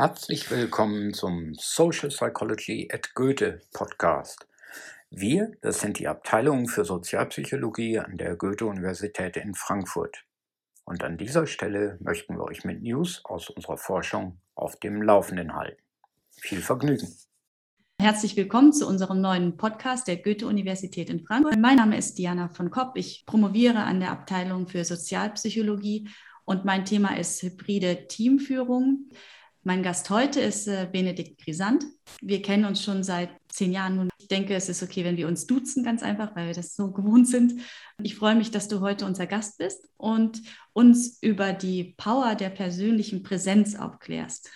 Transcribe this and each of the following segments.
Herzlich willkommen zum Social Psychology at Goethe Podcast. Wir, das sind die Abteilung für Sozialpsychologie an der Goethe-Universität in Frankfurt. Und an dieser Stelle möchten wir euch mit News aus unserer Forschung auf dem Laufenden halten. Viel Vergnügen! Herzlich willkommen zu unserem neuen Podcast der Goethe-Universität in Frankfurt. Mein Name ist Diana von Kopp. Ich promoviere an der Abteilung für Sozialpsychologie und mein Thema ist hybride Teamführung. Mein Gast heute ist äh, Benedikt Grisant. Wir kennen uns schon seit zehn Jahren nun. Ich denke, es ist okay, wenn wir uns duzen, ganz einfach, weil wir das so gewohnt sind. Ich freue mich, dass du heute unser Gast bist und uns über die Power der persönlichen Präsenz aufklärst.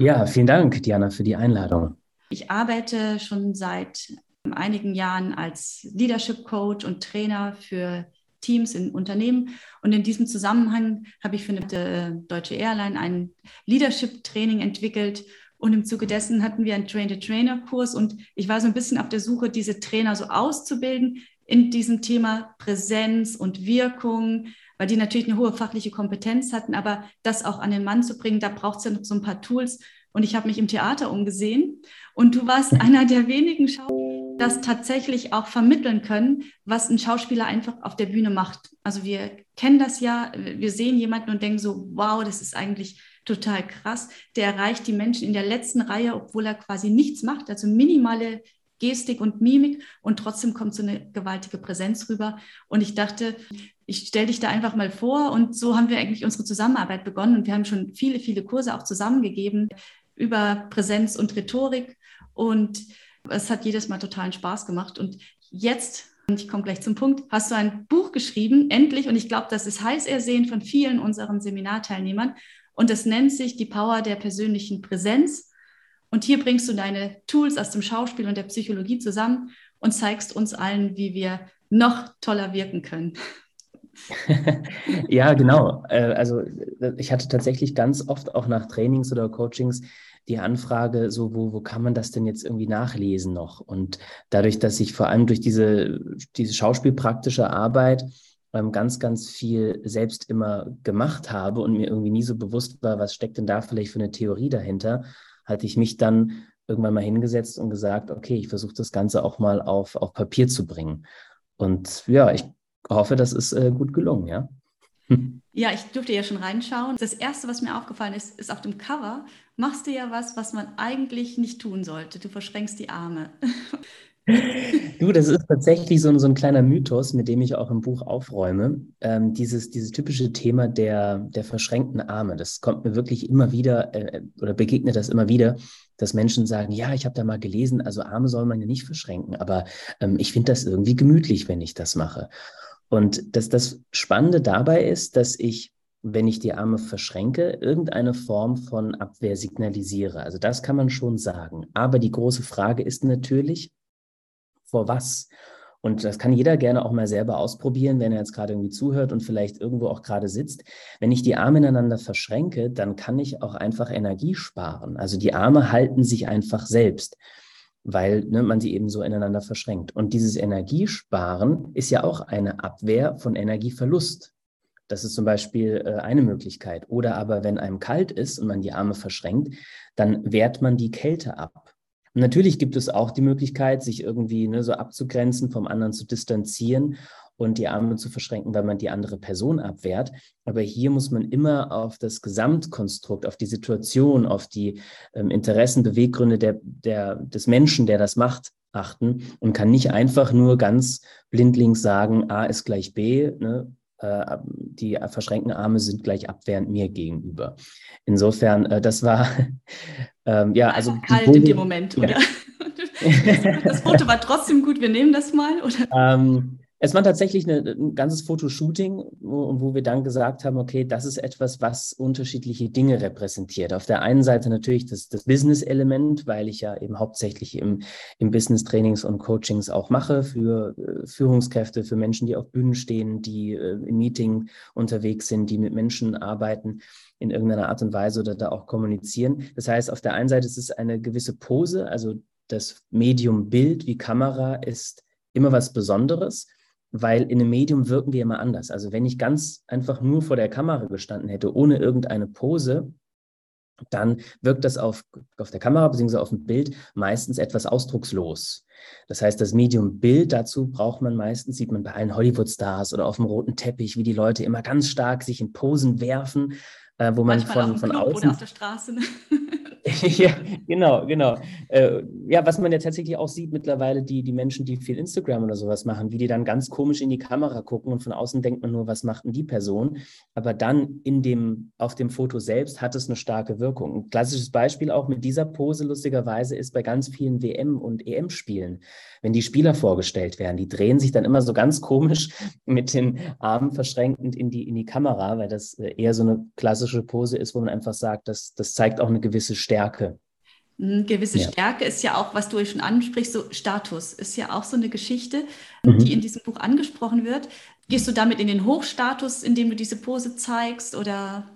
Ja, vielen Dank, Diana, für die Einladung. Ich arbeite schon seit einigen Jahren als Leadership Coach und Trainer für Teams in Unternehmen. Und in diesem Zusammenhang habe ich für eine deutsche Airline ein Leadership-Training entwickelt. Und im Zuge dessen hatten wir einen Train-the-Trainer-Kurs. Und ich war so ein bisschen auf der Suche, diese Trainer so auszubilden in diesem Thema Präsenz und Wirkung, weil die natürlich eine hohe fachliche Kompetenz hatten. Aber das auch an den Mann zu bringen, da braucht es ja noch so ein paar Tools. Und ich habe mich im Theater umgesehen. Und du warst einer der wenigen Schauspieler, das tatsächlich auch vermitteln können, was ein Schauspieler einfach auf der Bühne macht. Also wir kennen das ja, wir sehen jemanden und denken so, wow, das ist eigentlich total krass. Der erreicht die Menschen in der letzten Reihe, obwohl er quasi nichts macht, also minimale Gestik und Mimik und trotzdem kommt so eine gewaltige Präsenz rüber. Und ich dachte, ich stelle dich da einfach mal vor und so haben wir eigentlich unsere Zusammenarbeit begonnen und wir haben schon viele, viele Kurse auch zusammengegeben über Präsenz und Rhetorik und es hat jedes Mal totalen Spaß gemacht. Und jetzt, und ich komme gleich zum Punkt, hast du ein Buch geschrieben, endlich. Und ich glaube, das ist heiß ersehen von vielen unseren Seminarteilnehmern. Und es nennt sich die Power der persönlichen Präsenz. Und hier bringst du deine Tools aus dem Schauspiel und der Psychologie zusammen und zeigst uns allen, wie wir noch toller wirken können. ja, genau. Äh, also ich hatte tatsächlich ganz oft auch nach Trainings oder Coachings die Anfrage, so wo, wo kann man das denn jetzt irgendwie nachlesen noch? Und dadurch, dass ich vor allem durch diese, diese schauspielpraktische Arbeit ähm, ganz, ganz viel selbst immer gemacht habe und mir irgendwie nie so bewusst war, was steckt denn da vielleicht für eine Theorie dahinter, hatte ich mich dann irgendwann mal hingesetzt und gesagt, okay, ich versuche das Ganze auch mal auf, auf Papier zu bringen. Und ja, ich hoffe, das ist äh, gut gelungen, ja. Ja, ich durfte ja schon reinschauen. Das Erste, was mir aufgefallen ist, ist auf dem Cover machst du ja was, was man eigentlich nicht tun sollte. Du verschränkst die Arme. Du, das ist tatsächlich so, so ein kleiner Mythos, mit dem ich auch im Buch aufräume. Ähm, dieses, dieses typische Thema der, der verschränkten Arme, das kommt mir wirklich immer wieder äh, oder begegnet das immer wieder, dass Menschen sagen, ja, ich habe da mal gelesen, also Arme soll man ja nicht verschränken, aber ähm, ich finde das irgendwie gemütlich, wenn ich das mache. Und dass das Spannende dabei ist, dass ich wenn ich die Arme verschränke, irgendeine Form von Abwehr signalisiere. Also das kann man schon sagen. Aber die große Frage ist natürlich, vor was? Und das kann jeder gerne auch mal selber ausprobieren, wenn er jetzt gerade irgendwie zuhört und vielleicht irgendwo auch gerade sitzt. Wenn ich die Arme ineinander verschränke, dann kann ich auch einfach Energie sparen. Also die Arme halten sich einfach selbst, weil ne, man sie eben so ineinander verschränkt. Und dieses Energiesparen ist ja auch eine Abwehr von Energieverlust. Das ist zum Beispiel äh, eine Möglichkeit. Oder aber, wenn einem kalt ist und man die Arme verschränkt, dann wehrt man die Kälte ab. Und natürlich gibt es auch die Möglichkeit, sich irgendwie ne, so abzugrenzen, vom anderen zu distanzieren und die Arme zu verschränken, weil man die andere Person abwehrt. Aber hier muss man immer auf das Gesamtkonstrukt, auf die Situation, auf die ähm, Interessen, Beweggründe der, der, des Menschen, der das macht, achten und kann nicht einfach nur ganz blindlings sagen, A ist gleich B, ne, äh, die verschränkten Arme sind gleich abwehrend mir gegenüber. Insofern, äh, das war ähm, ja also kalt in dem Moment, oder? Ja. das Foto war trotzdem gut. Wir nehmen das mal, oder? Ähm, es war tatsächlich eine, ein ganzes Fotoshooting, wo, wo wir dann gesagt haben, okay, das ist etwas, was unterschiedliche Dinge repräsentiert. Auf der einen Seite natürlich das, das Business-Element, weil ich ja eben hauptsächlich im, im Business-Trainings und Coachings auch mache für äh, Führungskräfte, für Menschen, die auf Bühnen stehen, die äh, im Meeting unterwegs sind, die mit Menschen arbeiten in irgendeiner Art und Weise oder da auch kommunizieren. Das heißt, auf der einen Seite ist es eine gewisse Pose, also das Medium Bild wie Kamera ist immer was Besonderes weil in einem Medium wirken wir immer anders. Also wenn ich ganz einfach nur vor der Kamera gestanden hätte, ohne irgendeine Pose, dann wirkt das auf, auf der Kamera bzw. auf dem Bild meistens etwas ausdruckslos. Das heißt, das Medium Bild, dazu braucht man meistens, sieht man bei allen Hollywood-Stars oder auf dem roten Teppich, wie die Leute immer ganz stark sich in Posen werfen, äh, wo man Manchmal von, von außen. Oder auf der Straße. Ne? ja, genau, genau. Äh, ja, was man ja tatsächlich auch sieht mittlerweile, die, die Menschen, die viel Instagram oder sowas machen, wie die dann ganz komisch in die Kamera gucken und von außen denkt man nur, was macht denn die Person? Aber dann in dem, auf dem Foto selbst hat es eine starke Wirkung. Ein klassisches Beispiel auch mit dieser Pose lustigerweise ist bei ganz vielen WM- und EM-Spielen. Wenn die Spieler vorgestellt werden, die drehen sich dann immer so ganz komisch mit den Armen verschränkend in die, in die Kamera, weil das äh, eher so eine klassische Pose ist, wo man einfach sagt, das, das zeigt auch eine gewisse Stärke Stärke. Eine gewisse ja. Stärke ist ja auch, was du schon ansprichst, so Status ist ja auch so eine Geschichte, mhm. die in diesem Buch angesprochen wird. Gehst du damit in den Hochstatus, indem du diese Pose zeigst oder?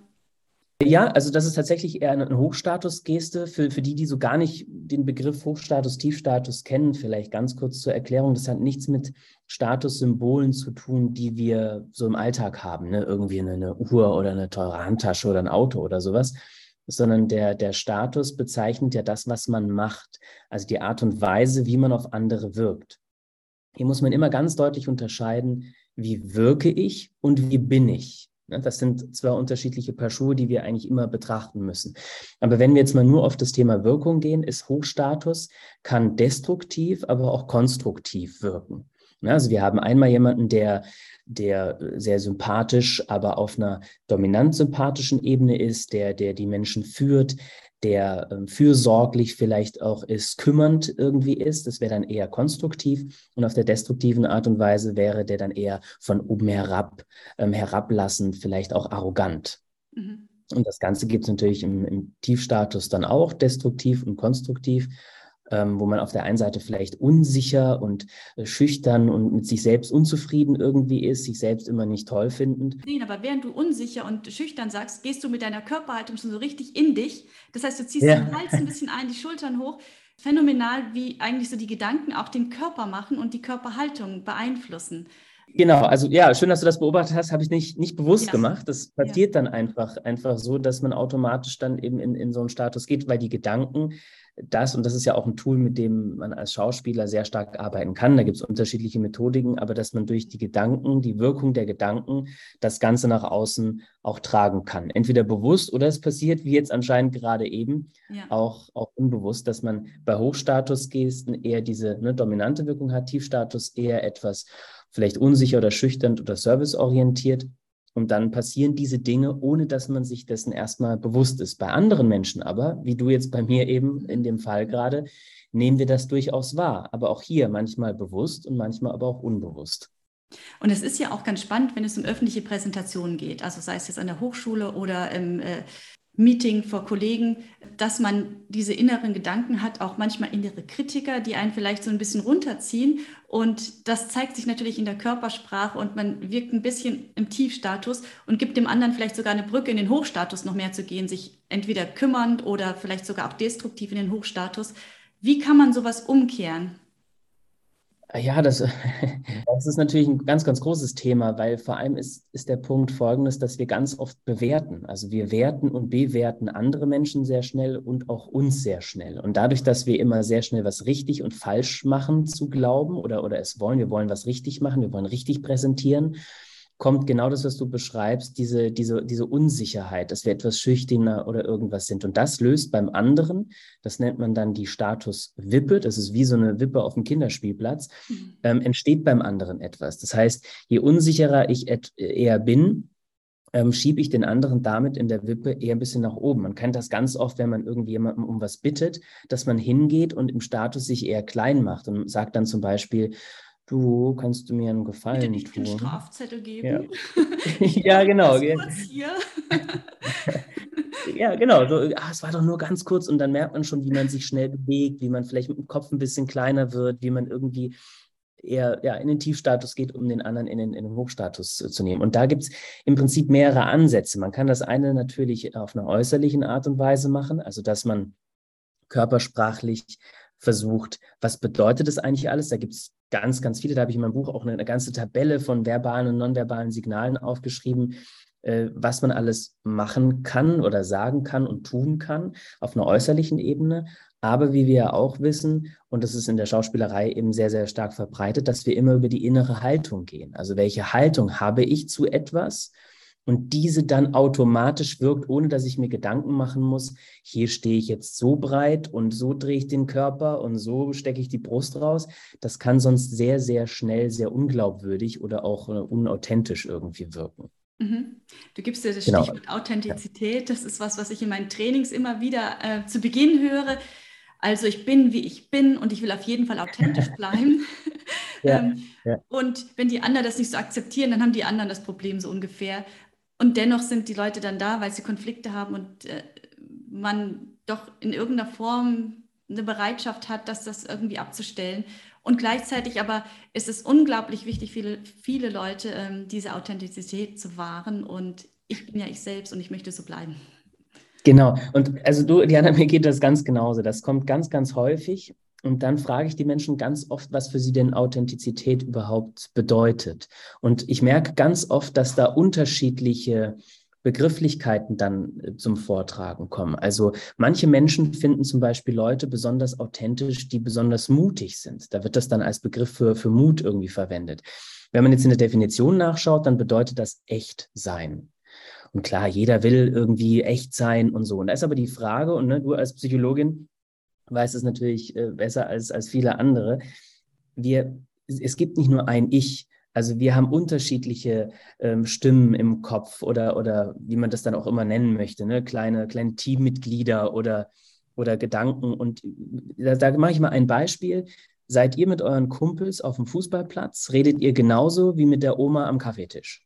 Ja, also das ist tatsächlich eher eine Hochstatusgeste. Für, für die, die so gar nicht den Begriff Hochstatus, Tiefstatus kennen, vielleicht ganz kurz zur Erklärung. Das hat nichts mit Statussymbolen zu tun, die wir so im Alltag haben. Ne? Irgendwie eine, eine Uhr oder eine teure Handtasche oder ein Auto oder sowas, sondern der, der Status bezeichnet ja das, was man macht, also die Art und Weise, wie man auf andere wirkt. Hier muss man immer ganz deutlich unterscheiden, wie wirke ich und wie bin ich. Das sind zwei unterschiedliche Paar Schuhe, die wir eigentlich immer betrachten müssen. Aber wenn wir jetzt mal nur auf das Thema Wirkung gehen, ist Hochstatus, kann destruktiv, aber auch konstruktiv wirken. Also wir haben einmal jemanden, der der sehr sympathisch, aber auf einer dominant sympathischen Ebene ist, der, der die Menschen führt, der ähm, fürsorglich vielleicht auch ist, kümmernd irgendwie ist. Das wäre dann eher konstruktiv. Und auf der destruktiven Art und Weise wäre der dann eher von oben herab, ähm, herablassend, vielleicht auch arrogant. Mhm. Und das Ganze gibt es natürlich im, im Tiefstatus dann auch, destruktiv und konstruktiv ähm, wo man auf der einen Seite vielleicht unsicher und äh, schüchtern und mit sich selbst unzufrieden irgendwie ist, sich selbst immer nicht toll findend. Nein, aber während du unsicher und schüchtern sagst, gehst du mit deiner Körperhaltung schon so richtig in dich. Das heißt, du ziehst ja. den Hals ein bisschen ein, die Schultern hoch. Phänomenal, wie eigentlich so die Gedanken auch den Körper machen und die Körperhaltung beeinflussen. Genau, also ja, schön, dass du das beobachtet hast, habe ich nicht, nicht bewusst ja. gemacht. Das passiert ja. dann einfach, einfach so, dass man automatisch dann eben in, in so einen Status geht, weil die Gedanken das, und das ist ja auch ein Tool, mit dem man als Schauspieler sehr stark arbeiten kann. Da gibt es unterschiedliche Methodiken, aber dass man durch die Gedanken, die Wirkung der Gedanken, das Ganze nach außen auch tragen kann. Entweder bewusst oder es passiert, wie jetzt anscheinend gerade eben, ja. auch, auch unbewusst, dass man bei Hochstatusgesten eher diese ne, dominante Wirkung hat, Tiefstatus eher etwas vielleicht unsicher oder schüchtern oder serviceorientiert und dann passieren diese Dinge, ohne dass man sich dessen erstmal bewusst ist. Bei anderen Menschen aber, wie du jetzt bei mir eben in dem Fall gerade, nehmen wir das durchaus wahr. Aber auch hier manchmal bewusst und manchmal aber auch unbewusst. Und es ist ja auch ganz spannend, wenn es um öffentliche Präsentationen geht, also sei es jetzt an der Hochschule oder im äh, Meeting vor Kollegen, dass man diese inneren Gedanken hat, auch manchmal innere Kritiker, die einen vielleicht so ein bisschen runterziehen. Und das zeigt sich natürlich in der Körpersprache und man wirkt ein bisschen im Tiefstatus und gibt dem anderen vielleicht sogar eine Brücke in den Hochstatus noch mehr zu gehen, sich entweder kümmernd oder vielleicht sogar auch destruktiv in den Hochstatus. Wie kann man sowas umkehren? Ja, das, das ist natürlich ein ganz, ganz großes Thema, weil vor allem ist, ist der Punkt folgendes, dass wir ganz oft bewerten. Also wir werten und bewerten andere Menschen sehr schnell und auch uns sehr schnell. Und dadurch, dass wir immer sehr schnell was richtig und falsch machen zu glauben oder, oder es wollen, wir wollen was richtig machen, wir wollen richtig präsentieren, kommt genau das, was du beschreibst, diese, diese, diese Unsicherheit, dass wir etwas schüchterner oder irgendwas sind. Und das löst beim anderen, das nennt man dann die Statuswippe, das ist wie so eine Wippe auf dem Kinderspielplatz, mhm. ähm, entsteht beim anderen etwas. Das heißt, je unsicherer ich eher bin, ähm, schiebe ich den anderen damit in der Wippe eher ein bisschen nach oben. Man kennt das ganz oft, wenn man irgendjemandem um was bittet, dass man hingeht und im Status sich eher klein macht und sagt dann zum Beispiel, du kannst du mir einen Gefallen Bitte nicht tun. einen Strafzettel geben. Ja, ja genau. ja, genau. So, ah, es war doch nur ganz kurz und dann merkt man schon, wie man sich schnell bewegt, wie man vielleicht mit dem Kopf ein bisschen kleiner wird, wie man irgendwie eher ja, in den Tiefstatus geht, um den anderen in den, in den Hochstatus zu, zu nehmen. Und da gibt es im Prinzip mehrere Ansätze. Man kann das eine natürlich auf einer äußerlichen Art und Weise machen, also dass man körpersprachlich versucht, was bedeutet das eigentlich alles? Da gibt es ganz, ganz viele. Da habe ich in meinem Buch auch eine, eine ganze Tabelle von verbalen und nonverbalen Signalen aufgeschrieben, äh, was man alles machen kann oder sagen kann und tun kann auf einer äußerlichen Ebene. Aber wie wir ja auch wissen, und das ist in der Schauspielerei eben sehr, sehr stark verbreitet, dass wir immer über die innere Haltung gehen. Also welche Haltung habe ich zu etwas? Und diese dann automatisch wirkt, ohne dass ich mir Gedanken machen muss, hier stehe ich jetzt so breit und so drehe ich den Körper und so stecke ich die Brust raus. Das kann sonst sehr, sehr schnell, sehr unglaubwürdig oder auch äh, unauthentisch irgendwie wirken. Mhm. Du gibst ja das genau. Stichwort Authentizität. Das ist was, was ich in meinen Trainings immer wieder äh, zu Beginn höre. Also ich bin, wie ich bin und ich will auf jeden Fall authentisch bleiben. ja, ähm, ja. Und wenn die anderen das nicht so akzeptieren, dann haben die anderen das Problem so ungefähr. Und dennoch sind die Leute dann da, weil sie Konflikte haben und äh, man doch in irgendeiner Form eine Bereitschaft hat, das, das irgendwie abzustellen. Und gleichzeitig aber ist es unglaublich wichtig, viele, viele Leute ähm, diese Authentizität zu wahren. Und ich bin ja ich selbst und ich möchte so bleiben. Genau. Und also du, Diana, mir geht das ganz genauso. Das kommt ganz, ganz häufig. Und dann frage ich die Menschen ganz oft, was für sie denn Authentizität überhaupt bedeutet. Und ich merke ganz oft, dass da unterschiedliche Begrifflichkeiten dann äh, zum Vortragen kommen. Also manche Menschen finden zum Beispiel Leute besonders authentisch, die besonders mutig sind. Da wird das dann als Begriff für, für Mut irgendwie verwendet. Wenn man jetzt in der Definition nachschaut, dann bedeutet das echt sein. Und klar, jeder will irgendwie echt sein und so. Und da ist aber die Frage, und ne, du als Psychologin weiß es natürlich äh, besser als, als viele andere. Wir, es gibt nicht nur ein Ich, also wir haben unterschiedliche ähm, Stimmen im Kopf oder, oder wie man das dann auch immer nennen möchte, ne? kleine, kleine Teammitglieder oder, oder Gedanken. Und da, da mache ich mal ein Beispiel. Seid ihr mit euren Kumpels auf dem Fußballplatz, redet ihr genauso wie mit der Oma am Kaffeetisch?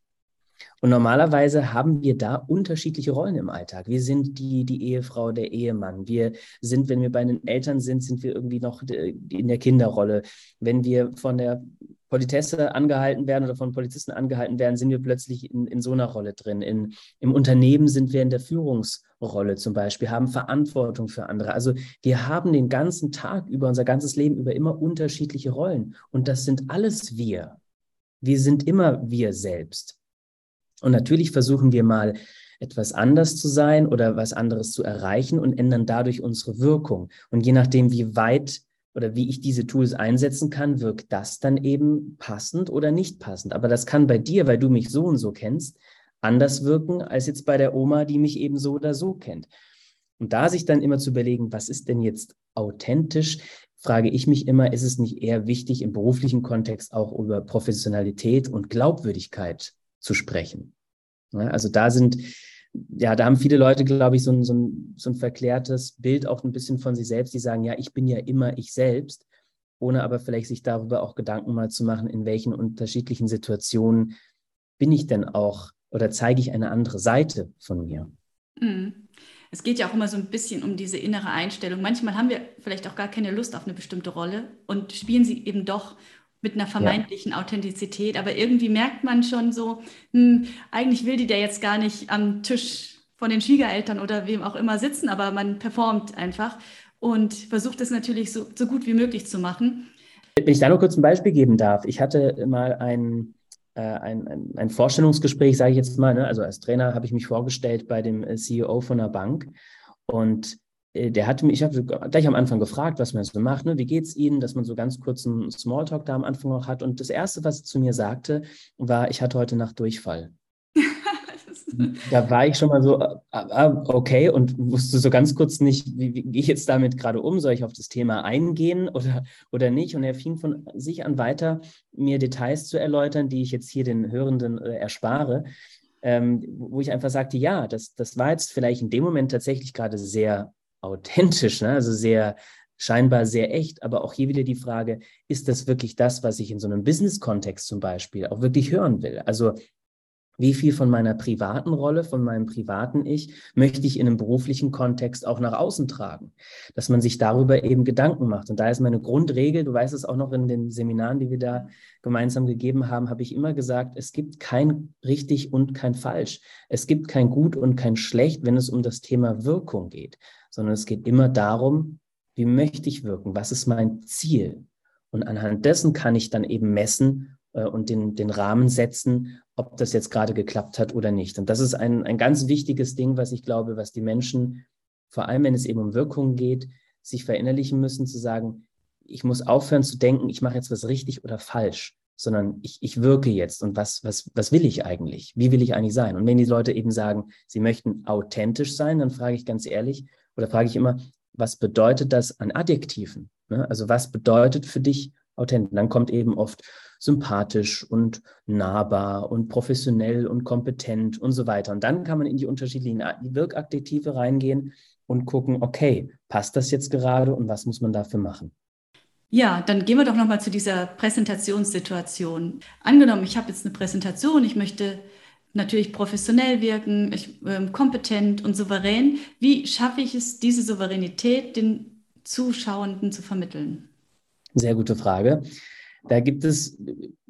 Und normalerweise haben wir da unterschiedliche Rollen im Alltag. Wir sind die, die Ehefrau, der Ehemann. Wir sind, wenn wir bei den Eltern sind, sind wir irgendwie noch in der Kinderrolle. Wenn wir von der Politesse angehalten werden oder von Polizisten angehalten werden, sind wir plötzlich in, in so einer Rolle drin. In, Im Unternehmen sind wir in der Führungsrolle zum Beispiel, haben Verantwortung für andere. Also wir haben den ganzen Tag über, unser ganzes Leben über immer unterschiedliche Rollen. Und das sind alles wir. Wir sind immer wir selbst. Und natürlich versuchen wir mal etwas anders zu sein oder was anderes zu erreichen und ändern dadurch unsere Wirkung. Und je nachdem, wie weit oder wie ich diese Tools einsetzen kann, wirkt das dann eben passend oder nicht passend. Aber das kann bei dir, weil du mich so und so kennst, anders wirken als jetzt bei der Oma, die mich eben so oder so kennt. Und da sich dann immer zu überlegen, was ist denn jetzt authentisch, frage ich mich immer, ist es nicht eher wichtig, im beruflichen Kontext auch über Professionalität und Glaubwürdigkeit zu sprechen. Ja, also da sind, ja, da haben viele Leute, glaube ich, so ein, so, ein, so ein verklärtes Bild auch ein bisschen von sich selbst, die sagen, ja, ich bin ja immer ich selbst, ohne aber vielleicht sich darüber auch Gedanken mal zu machen, in welchen unterschiedlichen Situationen bin ich denn auch oder zeige ich eine andere Seite von mir. Mhm. Es geht ja auch immer so ein bisschen um diese innere Einstellung. Manchmal haben wir vielleicht auch gar keine Lust auf eine bestimmte Rolle und spielen sie eben doch mit einer vermeintlichen ja. Authentizität, aber irgendwie merkt man schon so, hm, eigentlich will die der jetzt gar nicht am Tisch von den Schwiegereltern oder wem auch immer sitzen, aber man performt einfach und versucht es natürlich so, so gut wie möglich zu machen. Wenn ich da noch kurz ein Beispiel geben darf. Ich hatte mal ein, äh, ein, ein, ein, Vorstellungsgespräch, sage ich jetzt mal, ne? also als Trainer habe ich mich vorgestellt bei dem äh, CEO von einer Bank und der hatte mich, ich habe gleich am Anfang gefragt, was man so macht, ne? wie es Ihnen, dass man so ganz kurz einen Smalltalk da am Anfang noch hat. Und das Erste, was er zu mir sagte, war, ich hatte heute Nacht Durchfall. da war ich schon mal so, ah, ah, okay, und wusste so ganz kurz nicht, wie, wie gehe ich jetzt damit gerade um? Soll ich auf das Thema eingehen oder, oder nicht? Und er fing von sich an weiter, mir Details zu erläutern, die ich jetzt hier den Hörenden äh, erspare. Ähm, wo ich einfach sagte, ja, das, das war jetzt vielleicht in dem Moment tatsächlich gerade sehr authentisch, ne? also sehr scheinbar sehr echt, aber auch hier wieder die Frage, ist das wirklich das, was ich in so einem Business-Kontext zum Beispiel auch wirklich hören will? Also wie viel von meiner privaten Rolle, von meinem privaten Ich möchte ich in einem beruflichen Kontext auch nach außen tragen? Dass man sich darüber eben Gedanken macht. Und da ist meine Grundregel, du weißt es auch noch in den Seminaren, die wir da gemeinsam gegeben haben, habe ich immer gesagt, es gibt kein richtig und kein falsch. Es gibt kein gut und kein schlecht, wenn es um das Thema Wirkung geht sondern es geht immer darum, wie möchte ich wirken? Was ist mein Ziel? Und anhand dessen kann ich dann eben messen, äh, und den, den Rahmen setzen, ob das jetzt gerade geklappt hat oder nicht. Und das ist ein, ein ganz wichtiges Ding, was ich glaube, was die Menschen, vor allem wenn es eben um Wirkungen geht, sich verinnerlichen müssen, zu sagen, ich muss aufhören zu denken, ich mache jetzt was richtig oder falsch, sondern ich, ich wirke jetzt und was, was, was will ich eigentlich? Wie will ich eigentlich sein? Und wenn die Leute eben sagen, sie möchten authentisch sein, dann frage ich ganz ehrlich oder frage ich immer, was bedeutet das an Adjektiven? Ne? Also was bedeutet für dich authentisch? Dann kommt eben oft sympathisch und nahbar und professionell und kompetent und so weiter. Und dann kann man in die unterschiedlichen Wirkadjektive reingehen und gucken, okay, passt das jetzt gerade und was muss man dafür machen? Ja, dann gehen wir doch nochmal zu dieser Präsentationssituation. Angenommen, ich habe jetzt eine Präsentation, ich möchte natürlich professionell wirken, ich, äh, kompetent und souverän. Wie schaffe ich es, diese Souveränität den Zuschauenden zu vermitteln? Sehr gute Frage. Da gibt es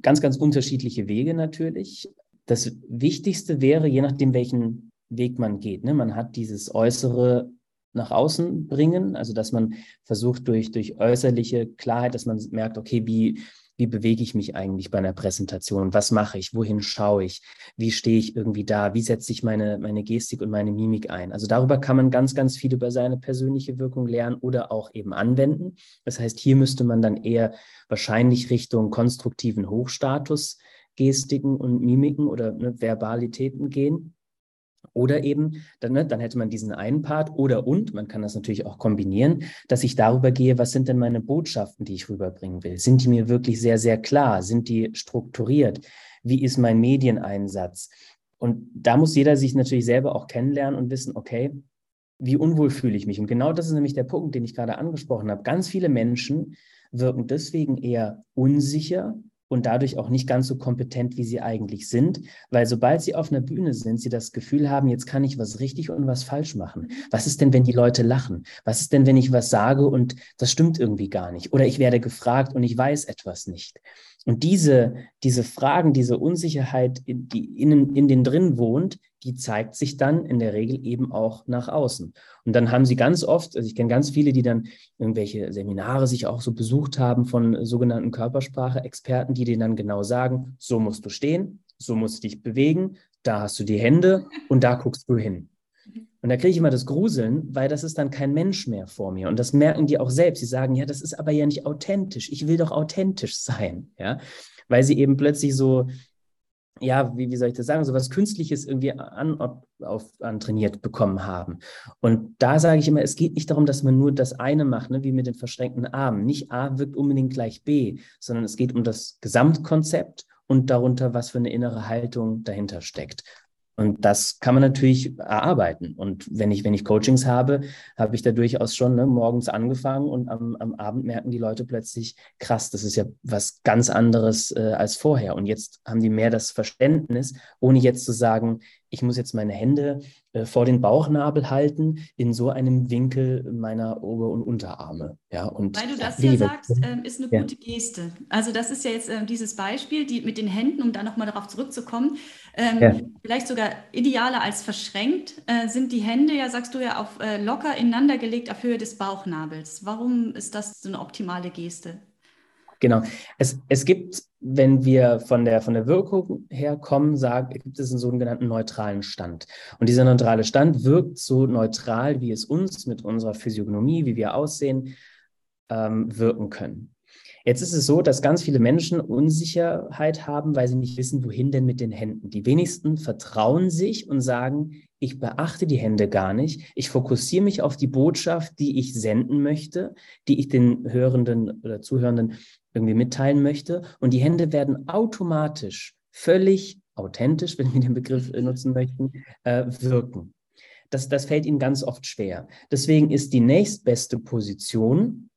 ganz, ganz unterschiedliche Wege natürlich. Das Wichtigste wäre, je nachdem, welchen Weg man geht. Ne? Man hat dieses äußere nach außen bringen, also dass man versucht durch, durch äußerliche Klarheit, dass man merkt, okay, wie, wie bewege ich mich eigentlich bei einer Präsentation? Was mache ich? Wohin schaue ich? Wie stehe ich irgendwie da? Wie setze ich meine, meine Gestik und meine Mimik ein? Also darüber kann man ganz, ganz viel über seine persönliche Wirkung lernen oder auch eben anwenden. Das heißt, hier müsste man dann eher wahrscheinlich Richtung konstruktiven Hochstatus Gestiken und Mimiken oder ne, Verbalitäten gehen. Oder eben, dann, ne, dann hätte man diesen einen Part oder und, man kann das natürlich auch kombinieren, dass ich darüber gehe, was sind denn meine Botschaften, die ich rüberbringen will? Sind die mir wirklich sehr, sehr klar? Sind die strukturiert? Wie ist mein Medieneinsatz? Und da muss jeder sich natürlich selber auch kennenlernen und wissen, okay, wie unwohl fühle ich mich? Und genau das ist nämlich der Punkt, den ich gerade angesprochen habe. Ganz viele Menschen wirken deswegen eher unsicher und dadurch auch nicht ganz so kompetent, wie sie eigentlich sind, weil sobald sie auf einer Bühne sind, sie das Gefühl haben, jetzt kann ich was richtig und was falsch machen. Was ist denn, wenn die Leute lachen? Was ist denn, wenn ich was sage und das stimmt irgendwie gar nicht? Oder ich werde gefragt und ich weiß etwas nicht. Und diese, diese Fragen, diese Unsicherheit, die innen in den drin wohnt, die zeigt sich dann in der Regel eben auch nach außen. Und dann haben sie ganz oft, also ich kenne ganz viele, die dann irgendwelche Seminare sich auch so besucht haben von sogenannten Körpersprache-Experten, die denen dann genau sagen, so musst du stehen, so musst du dich bewegen, da hast du die Hände und da guckst du hin. Und da kriege ich immer das Gruseln, weil das ist dann kein Mensch mehr vor mir. Und das merken die auch selbst. Sie sagen, ja, das ist aber ja nicht authentisch. Ich will doch authentisch sein. Ja, weil sie eben plötzlich so ja, wie, wie soll ich das sagen, so was Künstliches irgendwie an, auf, antrainiert bekommen haben. Und da sage ich immer, es geht nicht darum, dass man nur das eine macht, ne, wie mit den verschränkten Armen. Nicht A wirkt unbedingt gleich B, sondern es geht um das Gesamtkonzept und darunter, was für eine innere Haltung dahinter steckt. Und das kann man natürlich erarbeiten. Und wenn ich, wenn ich Coachings habe, habe ich da durchaus schon ne, morgens angefangen und am, am Abend merken die Leute plötzlich, krass, das ist ja was ganz anderes äh, als vorher. Und jetzt haben die mehr das Verständnis, ohne jetzt zu sagen, ich muss jetzt meine Hände äh, vor den Bauchnabel halten in so einem Winkel meiner Ober- und Unterarme. Ja, und Weil du das ja sagst, äh, ist eine ja. gute Geste. Also das ist ja jetzt äh, dieses Beispiel, die mit den Händen, um da nochmal darauf zurückzukommen, ähm, ja. vielleicht sogar idealer als verschränkt, äh, sind die Hände ja, sagst du ja, auf äh, locker ineinander gelegt auf Höhe des Bauchnabels. Warum ist das so eine optimale Geste? Genau. Es, es gibt, wenn wir von der, von der Wirkung her kommen, sagen, gibt es einen sogenannten neutralen Stand. Und dieser neutrale Stand wirkt so neutral, wie es uns mit unserer Physiognomie, wie wir aussehen, ähm, wirken können. Jetzt ist es so, dass ganz viele Menschen Unsicherheit haben, weil sie nicht wissen, wohin denn mit den Händen. Die wenigsten vertrauen sich und sagen, ich beachte die Hände gar nicht. Ich fokussiere mich auf die Botschaft, die ich senden möchte, die ich den Hörenden oder Zuhörenden irgendwie mitteilen möchte. Und die Hände werden automatisch völlig authentisch, wenn wir den Begriff nutzen möchten, äh, wirken. Das, das fällt ihnen ganz oft schwer. Deswegen ist die nächstbeste Position,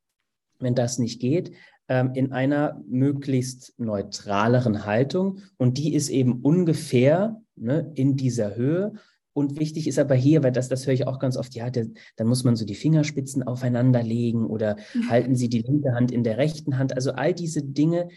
wenn das nicht geht, ähm, in einer möglichst neutraleren Haltung. Und die ist eben ungefähr ne, in dieser Höhe. Und wichtig ist aber hier, weil das, das höre ich auch ganz oft, ja, der, dann muss man so die Fingerspitzen aufeinander legen oder mhm. halten Sie die linke Hand in der rechten Hand. Also all diese Dinge,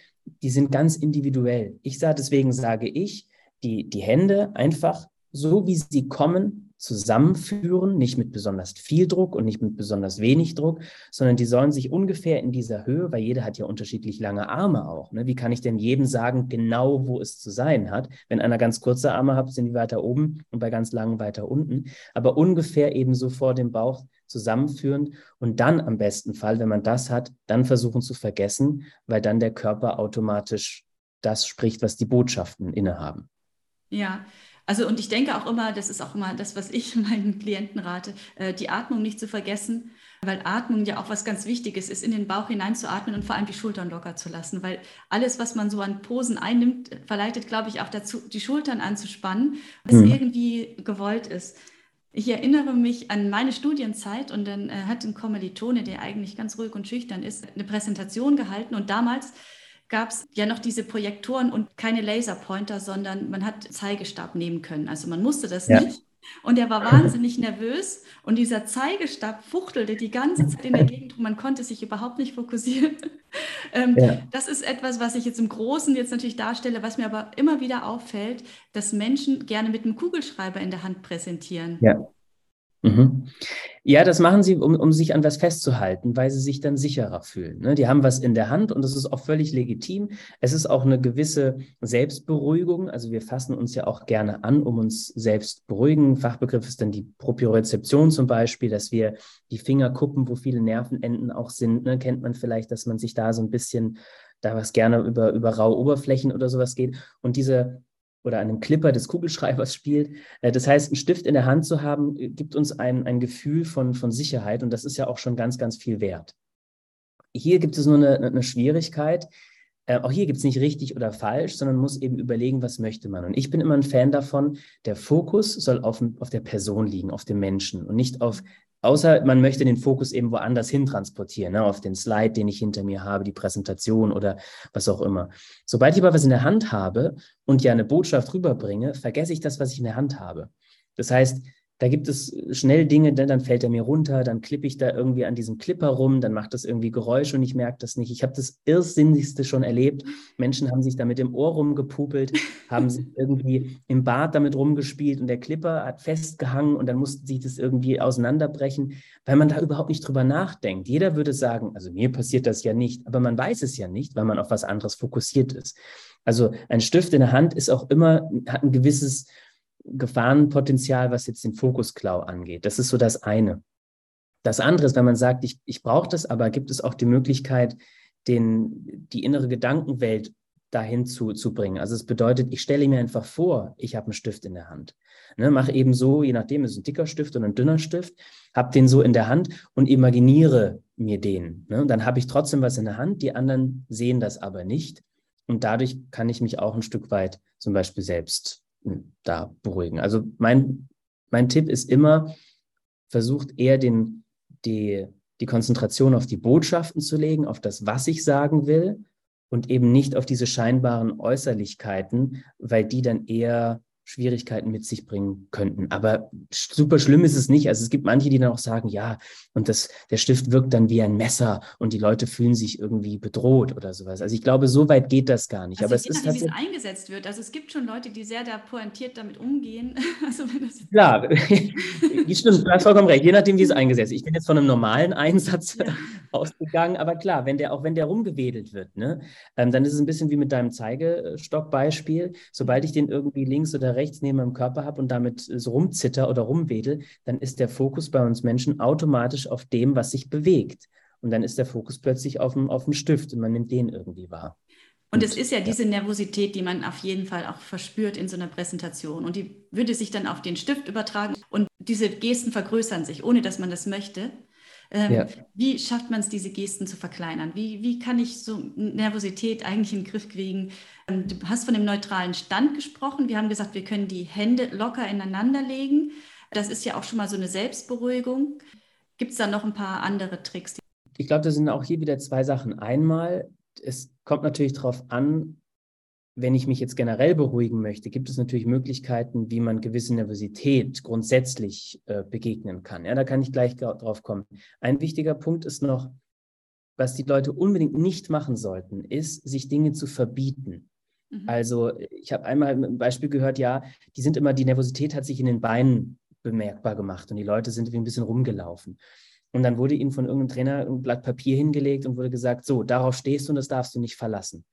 die sind ganz individuell. Ich sage, deswegen sage ich, die, die Hände einfach so, wie sie kommen, zusammenführen, nicht mit besonders viel Druck und nicht mit besonders wenig Druck, sondern die sollen sich ungefähr in dieser Höhe, weil jeder hat ja unterschiedlich lange Arme auch. Ne? Wie kann ich denn jedem sagen, genau wo es zu sein hat? Wenn einer ganz kurze Arme hat, sind die weiter oben und bei ganz langen weiter unten. Aber ungefähr eben so vor dem Bauch zusammenführen und dann am besten Fall, wenn man das hat, dann versuchen zu vergessen, weil dann der Körper automatisch das spricht, was die Botschaften innehaben. Ja, also und ich denke auch immer, das ist auch immer das, was ich meinen Klienten rate, äh, die Atmung nicht zu vergessen, weil Atmung ja auch was ganz Wichtiges ist, in den Bauch hineinzuatmen und vor allem die Schultern locker zu lassen, weil alles, was man so an Posen einnimmt, verleitet, glaube ich, auch dazu, die Schultern anzuspannen, was mhm. irgendwie gewollt ist. Ich erinnere mich an meine Studienzeit und dann äh, hat ein Kommilitone, der eigentlich ganz ruhig und schüchtern ist, eine Präsentation gehalten und damals gab es ja noch diese Projektoren und keine Laserpointer, sondern man hat Zeigestab nehmen können. Also man musste das ja. nicht. Und er war wahnsinnig nervös und dieser Zeigestab fuchtelte die ganze Zeit in der Gegend und man konnte sich überhaupt nicht fokussieren. ähm, ja. Das ist etwas, was ich jetzt im Großen jetzt natürlich darstelle, was mir aber immer wieder auffällt, dass Menschen gerne mit einem Kugelschreiber in der Hand präsentieren. Ja. Mhm. Ja, das machen sie, um, um sich an was festzuhalten, weil sie sich dann sicherer fühlen. Ne? Die haben was in der Hand und das ist auch völlig legitim. Es ist auch eine gewisse Selbstberuhigung. Also wir fassen uns ja auch gerne an, um uns selbst beruhigen. Fachbegriff ist dann die Propriorezeption zum Beispiel, dass wir die Finger kuppen, wo viele Nervenenden auch sind. Ne? Kennt man vielleicht, dass man sich da so ein bisschen da was gerne über, über raue Oberflächen oder sowas geht. Und diese oder einem Clipper des Kugelschreibers spielt. Äh, das heißt, einen Stift in der Hand zu haben, äh, gibt uns ein, ein Gefühl von, von Sicherheit und das ist ja auch schon ganz, ganz viel wert. Hier gibt es nur eine, eine Schwierigkeit. Äh, auch hier gibt es nicht richtig oder falsch, sondern muss eben überlegen, was möchte man. Und ich bin immer ein Fan davon, der Fokus soll auf, auf der Person liegen, auf dem Menschen und nicht auf Außer man möchte den Fokus eben woanders hin transportieren, ne, auf den Slide, den ich hinter mir habe, die Präsentation oder was auch immer. Sobald ich aber was in der Hand habe und ja eine Botschaft rüberbringe, vergesse ich das, was ich in der Hand habe. Das heißt, da gibt es schnell Dinge, dann fällt er mir runter, dann klippe ich da irgendwie an diesem Clipper rum, dann macht das irgendwie Geräusche und ich merke das nicht. Ich habe das Irrsinnigste schon erlebt. Menschen haben sich damit im Ohr rumgepupelt, haben sich irgendwie im Bad damit rumgespielt und der Clipper hat festgehangen und dann mussten sie das irgendwie auseinanderbrechen, weil man da überhaupt nicht drüber nachdenkt. Jeder würde sagen, also mir passiert das ja nicht, aber man weiß es ja nicht, weil man auf was anderes fokussiert ist. Also ein Stift in der Hand ist auch immer, hat ein gewisses Gefahrenpotenzial, was jetzt den Fokusklau angeht. Das ist so das eine. Das andere ist, wenn man sagt, ich, ich brauche das, aber gibt es auch die Möglichkeit, den, die innere Gedankenwelt dahin zu, zu bringen. Also es bedeutet, ich stelle mir einfach vor, ich habe einen Stift in der Hand. Ne, mache eben so, je nachdem, ist ein dicker Stift oder ein dünner Stift, habe den so in der Hand und imaginiere mir den. Ne? Dann habe ich trotzdem was in der Hand, die anderen sehen das aber nicht. Und dadurch kann ich mich auch ein Stück weit zum Beispiel selbst da beruhigen. Also mein, mein Tipp ist immer, versucht eher den, die, die Konzentration auf die Botschaften zu legen, auf das, was ich sagen will und eben nicht auf diese scheinbaren Äußerlichkeiten, weil die dann eher Schwierigkeiten mit sich bringen könnten. Aber super schlimm ist es nicht. Also es gibt manche, die dann auch sagen, ja, und das, der Stift wirkt dann wie ein Messer und die Leute fühlen sich irgendwie bedroht oder sowas. Also ich glaube, so weit geht das gar nicht. Also Aber es ist nachdem, wie es eingesetzt wird. Also es gibt schon Leute, die sehr da pointiert damit umgehen. Also Klar, stimmt, du hast vollkommen recht. Je nachdem, wie es eingesetzt wird. Ich bin jetzt von einem normalen Einsatz ja. ausgegangen, aber klar, wenn der, auch wenn der rumgewedelt wird, ne, ähm, dann ist es ein bisschen wie mit deinem Zeigestockbeispiel. Sobald ich den irgendwie links oder rechts neben meinem Körper habe und damit so rumzitter oder rumwedel, dann ist der Fokus bei uns Menschen automatisch auf dem, was sich bewegt. Und dann ist der Fokus plötzlich auf dem, auf dem Stift und man nimmt den irgendwie wahr. Und es ist ja diese Nervosität, die man auf jeden Fall auch verspürt in so einer Präsentation. Und die würde sich dann auf den Stift übertragen. Und diese Gesten vergrößern sich, ohne dass man das möchte. Ähm, ja. Wie schafft man es, diese Gesten zu verkleinern? Wie, wie kann ich so Nervosität eigentlich in den Griff kriegen? Ähm, du hast von dem neutralen Stand gesprochen. Wir haben gesagt, wir können die Hände locker ineinander legen. Das ist ja auch schon mal so eine Selbstberuhigung. Gibt es da noch ein paar andere Tricks? Ich glaube, das sind auch hier wieder zwei Sachen. Einmal, es kommt natürlich darauf an, wenn ich mich jetzt generell beruhigen möchte, gibt es natürlich Möglichkeiten, wie man gewisse Nervosität grundsätzlich äh, begegnen kann. Ja, da kann ich gleich drauf kommen. Ein wichtiger Punkt ist noch, was die Leute unbedingt nicht machen sollten, ist, sich Dinge zu verbieten. Mhm. Also ich habe einmal ein Beispiel gehört, ja, die sind immer, die Nervosität hat sich in den Beinen bemerkbar gemacht und die Leute sind wie ein bisschen rumgelaufen. Und dann wurde ihnen von irgendeinem Trainer ein Blatt Papier hingelegt und wurde gesagt, so, darauf stehst du und das darfst du nicht verlassen.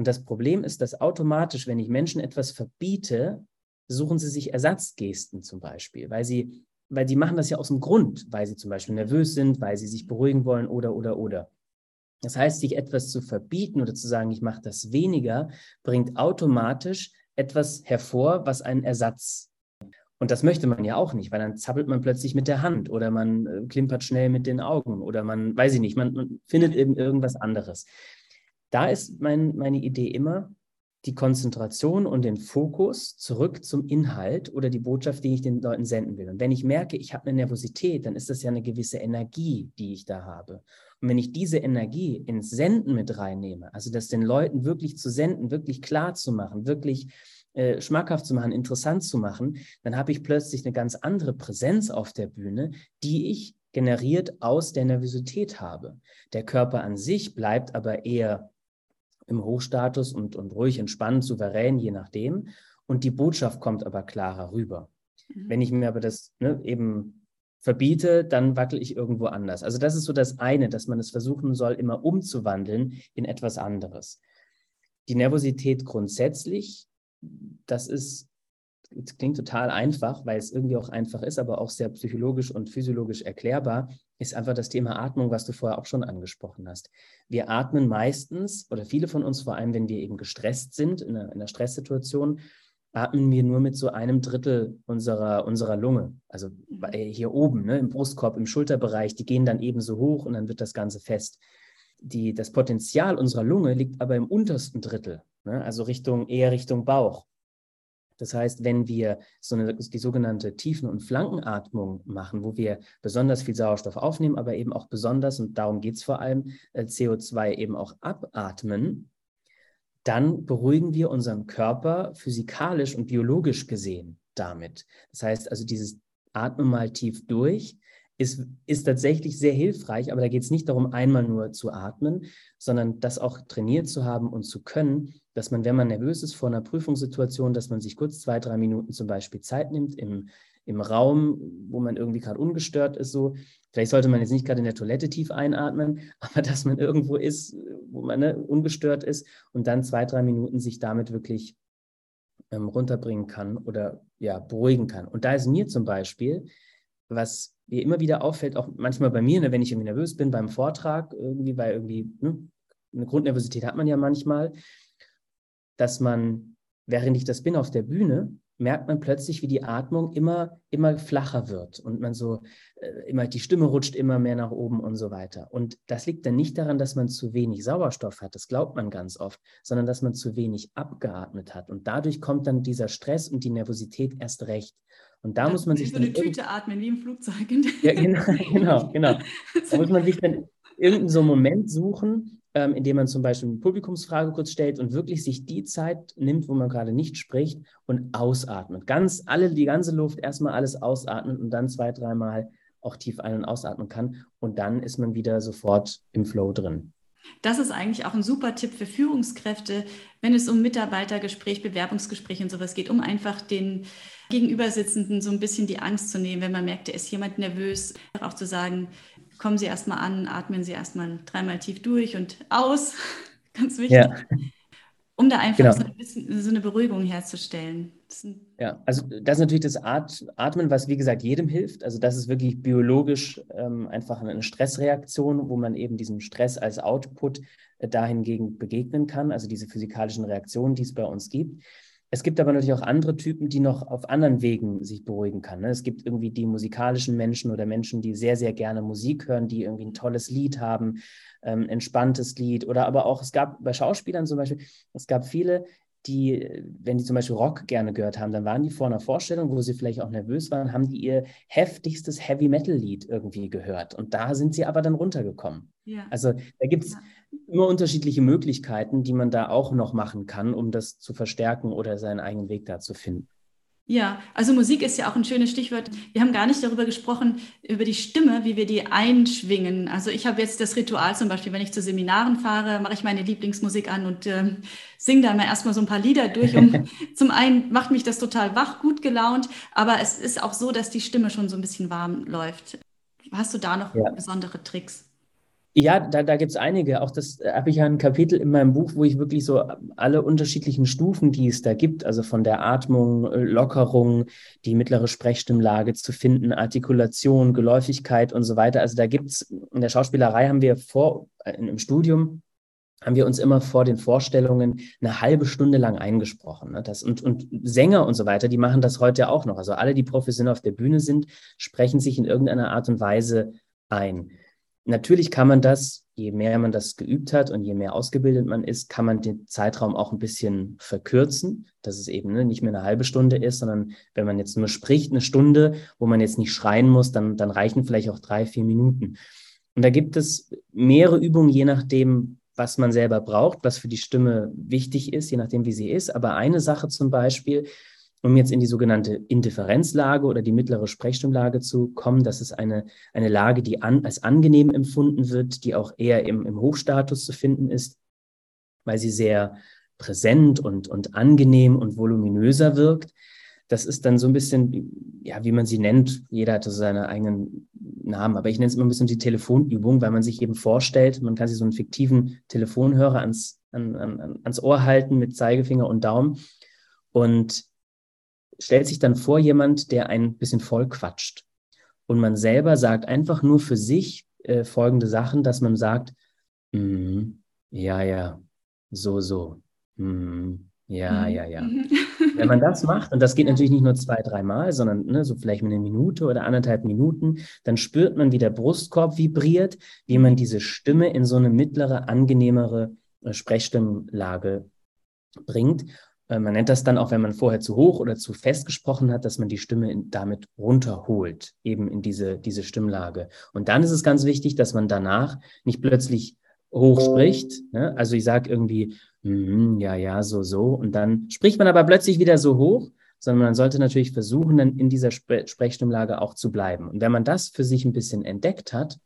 Und das Problem ist, dass automatisch, wenn ich Menschen etwas verbiete, suchen sie sich Ersatzgesten zum Beispiel, weil sie, weil die machen das ja aus dem Grund, weil sie zum Beispiel nervös sind, weil sie sich beruhigen wollen oder, oder, oder. Das heißt, sich etwas zu verbieten oder zu sagen, ich mache das weniger, bringt automatisch etwas hervor, was einen Ersatz und das möchte man ja auch nicht, weil dann zappelt man plötzlich mit der Hand oder man äh, klimpert schnell mit den Augen oder man, weiß ich nicht, man, man findet eben irgendwas anderes. Da ist mein, meine Idee immer, die Konzentration und den Fokus zurück zum Inhalt oder die Botschaft, die ich den Leuten senden will. Und wenn ich merke, ich habe eine Nervosität, dann ist das ja eine gewisse Energie, die ich da habe. Und wenn ich diese Energie ins Senden mit reinnehme, also das den Leuten wirklich zu senden, wirklich klar zu machen, wirklich äh, schmackhaft zu machen, interessant zu machen, dann habe ich plötzlich eine ganz andere Präsenz auf der Bühne, die ich generiert aus der Nervosität habe. Der Körper an sich bleibt aber eher im Hochstatus und, und ruhig, entspannt, souverän, je nachdem. Und die Botschaft kommt aber klarer rüber. Mhm. Wenn ich mir aber das ne, eben verbiete, dann wackel ich irgendwo anders. Also das ist so das eine, dass man es versuchen soll, immer umzuwandeln in etwas anderes. Die Nervosität grundsätzlich das ist, das klingt total einfach, weil es irgendwie auch einfach ist, aber auch sehr psychologisch und physiologisch erklärbar, ist einfach das Thema Atmung, was du vorher auch schon angesprochen hast. Wir atmen meistens, oder viele von uns, vor allem wenn wir eben gestresst sind, in einer, in einer Stresssituation, atmen wir nur mit so einem Drittel unserer, unserer Lunge. Also mhm. hier oben, ne, im Brustkorb, im Schulterbereich, die gehen dann eben so hoch und dann wird das Ganze fest. Die, das Potenzial unserer Lunge liegt aber im untersten Drittel ne? also Richtung, eher Richtung Bauch. Das heißt, wenn wir so eine, die sogenannte Tiefen- und Flankenatmung machen, wo wir besonders viel Sauerstoff aufnehmen, aber eben auch besonders, und darum geht es vor allem, äh, CO2 eben auch abatmen, dann beruhigen wir unseren Körper physikalisch und biologisch gesehen damit. Das heißt also, dieses Atmen mal tief durch ist, ist tatsächlich sehr hilfreich, aber da geht es nicht darum, einmal nur zu atmen, sondern das auch trainiert zu haben und zu können, dass man, wenn man nervös ist vor einer Prüfungssituation, dass man sich kurz zwei, drei Minuten zum Beispiel Zeit nimmt im, im Raum, wo man irgendwie gerade ungestört ist, so. Vielleicht sollte man jetzt nicht gerade in der Toilette tief einatmen, aber dass man irgendwo ist, wo man ne, ungestört ist und dann zwei, drei Minuten sich damit wirklich ähm, runterbringen kann oder ja, beruhigen kann. Und da ist mir zum Beispiel, was mir immer wieder auffällt, auch manchmal bei mir, ne, wenn ich irgendwie nervös bin beim Vortrag, irgendwie, weil irgendwie ne, eine Grundnervosität hat man ja manchmal, dass man, während ich das bin auf der Bühne, merkt man plötzlich, wie die Atmung immer, immer flacher wird und man so, äh, immer, die Stimme rutscht immer mehr nach oben und so weiter. Und das liegt dann nicht daran, dass man zu wenig Sauerstoff hat, das glaubt man ganz oft, sondern dass man zu wenig abgeatmet hat. Und dadurch kommt dann dieser Stress und die Nervosität erst recht. Und da ja, muss man sich. So eine Tüte atmen, wie im Flugzeug. ja, genau, genau, genau. Da muss man sich dann irgendeinen so Moment suchen, ähm, indem man zum Beispiel eine Publikumsfrage kurz stellt und wirklich sich die Zeit nimmt, wo man gerade nicht spricht und ausatmet. Ganz alle, die ganze Luft, erstmal alles ausatmen und dann zwei, dreimal auch tief ein- und ausatmen kann. Und dann ist man wieder sofort im Flow drin. Das ist eigentlich auch ein super Tipp für Führungskräfte, wenn es um Mitarbeitergespräch, Bewerbungsgespräch und sowas geht, um einfach den Gegenübersitzenden so ein bisschen die Angst zu nehmen, wenn man merkt, da ist jemand nervös, auch zu sagen, kommen Sie erstmal an, atmen Sie erstmal dreimal tief durch und aus, ganz wichtig. Ja. Um da einfach genau. so, ein bisschen, so eine Beruhigung herzustellen. Ja, also das ist natürlich das Atmen, was wie gesagt jedem hilft. Also das ist wirklich biologisch ähm, einfach eine Stressreaktion, wo man eben diesem Stress als Output äh, dahingegen begegnen kann, also diese physikalischen Reaktionen, die es bei uns gibt. Es gibt aber natürlich auch andere Typen, die noch auf anderen Wegen sich beruhigen kann. Ne? Es gibt irgendwie die musikalischen Menschen oder Menschen, die sehr, sehr gerne Musik hören, die irgendwie ein tolles Lied haben, ähm, entspanntes Lied. Oder aber auch, es gab bei Schauspielern zum Beispiel, es gab viele, die, wenn die zum Beispiel Rock gerne gehört haben, dann waren die vor einer Vorstellung, wo sie vielleicht auch nervös waren, haben die ihr heftigstes Heavy Metal Lied irgendwie gehört. Und da sind sie aber dann runtergekommen. Ja. Also da gibt es ja. Immer unterschiedliche Möglichkeiten, die man da auch noch machen kann, um das zu verstärken oder seinen eigenen Weg da zu finden. Ja, also Musik ist ja auch ein schönes Stichwort. Wir haben gar nicht darüber gesprochen, über die Stimme, wie wir die einschwingen. Also ich habe jetzt das Ritual zum Beispiel, wenn ich zu Seminaren fahre, mache ich meine Lieblingsmusik an und äh, singe da mal erstmal so ein paar Lieder durch. Um, zum einen macht mich das total wach, gut gelaunt, aber es ist auch so, dass die Stimme schon so ein bisschen warm läuft. Hast du da noch ja. besondere Tricks? Ja, da, da gibt es einige. Auch das äh, habe ich ja ein Kapitel in meinem Buch, wo ich wirklich so alle unterschiedlichen Stufen, die es da gibt, also von der Atmung, äh, Lockerung, die mittlere Sprechstimmlage zu finden, Artikulation, Geläufigkeit und so weiter. Also da gibt es, in der Schauspielerei haben wir vor, äh, im Studium, haben wir uns immer vor den Vorstellungen eine halbe Stunde lang eingesprochen. Ne? Das, und, und Sänger und so weiter, die machen das heute auch noch. Also alle, die professionell auf der Bühne sind, sprechen sich in irgendeiner Art und Weise ein. Natürlich kann man das, je mehr man das geübt hat und je mehr ausgebildet man ist, kann man den Zeitraum auch ein bisschen verkürzen, dass es eben ne, nicht mehr eine halbe Stunde ist, sondern wenn man jetzt nur spricht, eine Stunde, wo man jetzt nicht schreien muss, dann, dann reichen vielleicht auch drei, vier Minuten. Und da gibt es mehrere Übungen, je nachdem, was man selber braucht, was für die Stimme wichtig ist, je nachdem, wie sie ist. Aber eine Sache zum Beispiel, um jetzt in die sogenannte Indifferenzlage oder die mittlere Sprechstimmlage zu kommen. Das ist eine, eine Lage, die an, als angenehm empfunden wird, die auch eher im, im Hochstatus zu finden ist, weil sie sehr präsent und, und angenehm und voluminöser wirkt. Das ist dann so ein bisschen, ja, wie man sie nennt. Jeder hat so seine eigenen Namen, aber ich nenne es immer ein bisschen die Telefonübung, weil man sich eben vorstellt, man kann sich so einen fiktiven Telefonhörer ans, an, an, ans Ohr halten mit Zeigefinger und Daumen und stellt sich dann vor jemand, der ein bisschen voll quatscht. Und man selber sagt einfach nur für sich äh, folgende Sachen, dass man sagt, mm, ja, ja, so, so, mm, ja, mhm. ja, ja. Wenn man das macht, und das geht natürlich nicht nur zwei, dreimal, sondern ne, so vielleicht eine Minute oder anderthalb Minuten, dann spürt man, wie der Brustkorb vibriert, wie man diese Stimme in so eine mittlere, angenehmere äh, Sprechstimmlage bringt. Äh, man nennt das dann auch, wenn man vorher zu hoch oder zu fest gesprochen hat, dass man die Stimme damit runterholt, eben in diese, diese Stimmlage. Und dann ist es ganz wichtig, dass man danach nicht plötzlich hoch spricht. Ne? Also ich sage irgendwie, mm, ja, ja, so, so. Und dann spricht man aber plötzlich wieder so hoch, sondern man sollte natürlich versuchen, dann in dieser Spre Sprechstimmlage auch zu bleiben. Und wenn man das für sich ein bisschen entdeckt hat,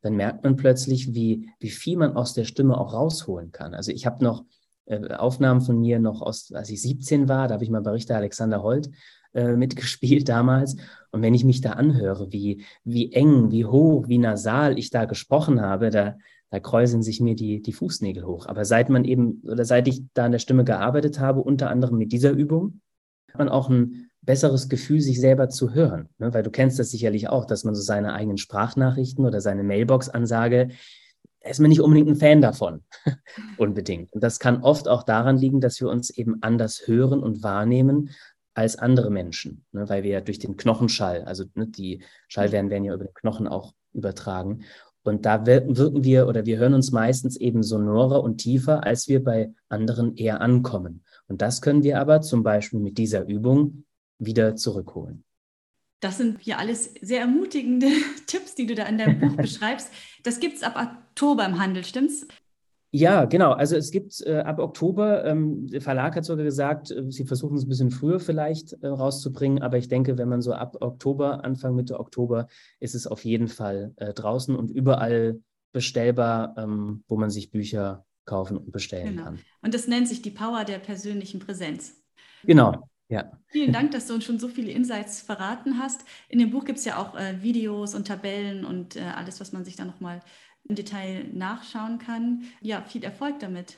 dann merkt man plötzlich, wie, wie viel man aus der Stimme auch rausholen kann. Also ich habe noch äh, Aufnahmen von mir noch aus, als ich 17 war, da habe ich mal bei Richter Alexander Holt äh, mitgespielt damals. Und wenn ich mich da anhöre, wie, wie eng, wie hoch, wie nasal ich da gesprochen habe, da, da kräuseln sich mir die, die Fußnägel hoch. Aber seit man eben, oder seit ich da an der Stimme gearbeitet habe, unter anderem mit dieser Übung, hat man auch ein besseres Gefühl, sich selber zu hören. Ne? Weil du kennst das sicherlich auch, dass man so seine eigenen Sprachnachrichten oder seine Mailbox-Ansage ist man nicht unbedingt ein Fan davon. unbedingt. Und das kann oft auch daran liegen, dass wir uns eben anders hören und wahrnehmen als andere Menschen, ne, weil wir ja durch den Knochenschall, also ne, die Schallwellen werden ja über den Knochen auch übertragen. Und da wirken wir oder wir hören uns meistens eben sonorer und tiefer, als wir bei anderen eher ankommen. Und das können wir aber zum Beispiel mit dieser Übung wieder zurückholen. Das sind ja alles sehr ermutigende Tipps, die du da in deinem Buch beschreibst. Das gibt es ab Oktober im Handel, stimmt's? Ja, genau. Also es gibt äh, ab Oktober, ähm, der Verlag hat sogar gesagt, äh, sie versuchen es ein bisschen früher vielleicht äh, rauszubringen, aber ich denke, wenn man so ab Oktober, Anfang Mitte Oktober, ist es auf jeden Fall äh, draußen und überall bestellbar, ähm, wo man sich Bücher kaufen und bestellen genau. kann. Und das nennt sich die Power der persönlichen Präsenz. Genau, ja. Vielen Dank, dass du uns schon so viele Insights verraten hast. In dem Buch gibt es ja auch äh, Videos und Tabellen und äh, alles, was man sich da nochmal im Detail nachschauen kann. Ja, viel Erfolg damit.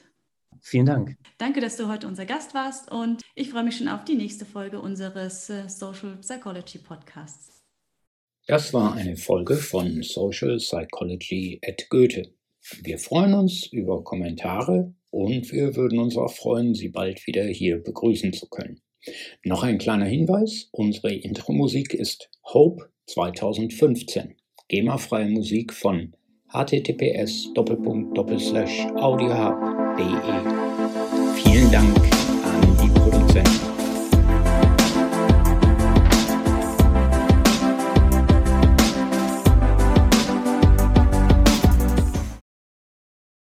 Vielen Dank. Danke, dass du heute unser Gast warst und ich freue mich schon auf die nächste Folge unseres äh, Social Psychology Podcasts. Das war eine Folge von Social Psychology at Goethe. Wir freuen uns über Kommentare und wir würden uns auch freuen, Sie bald wieder hier begrüßen zu können. Noch ein kleiner Hinweis, unsere Intro-Musik ist Hope 2015, GEMA-freie Musik von https audiohub.de. Vielen Dank.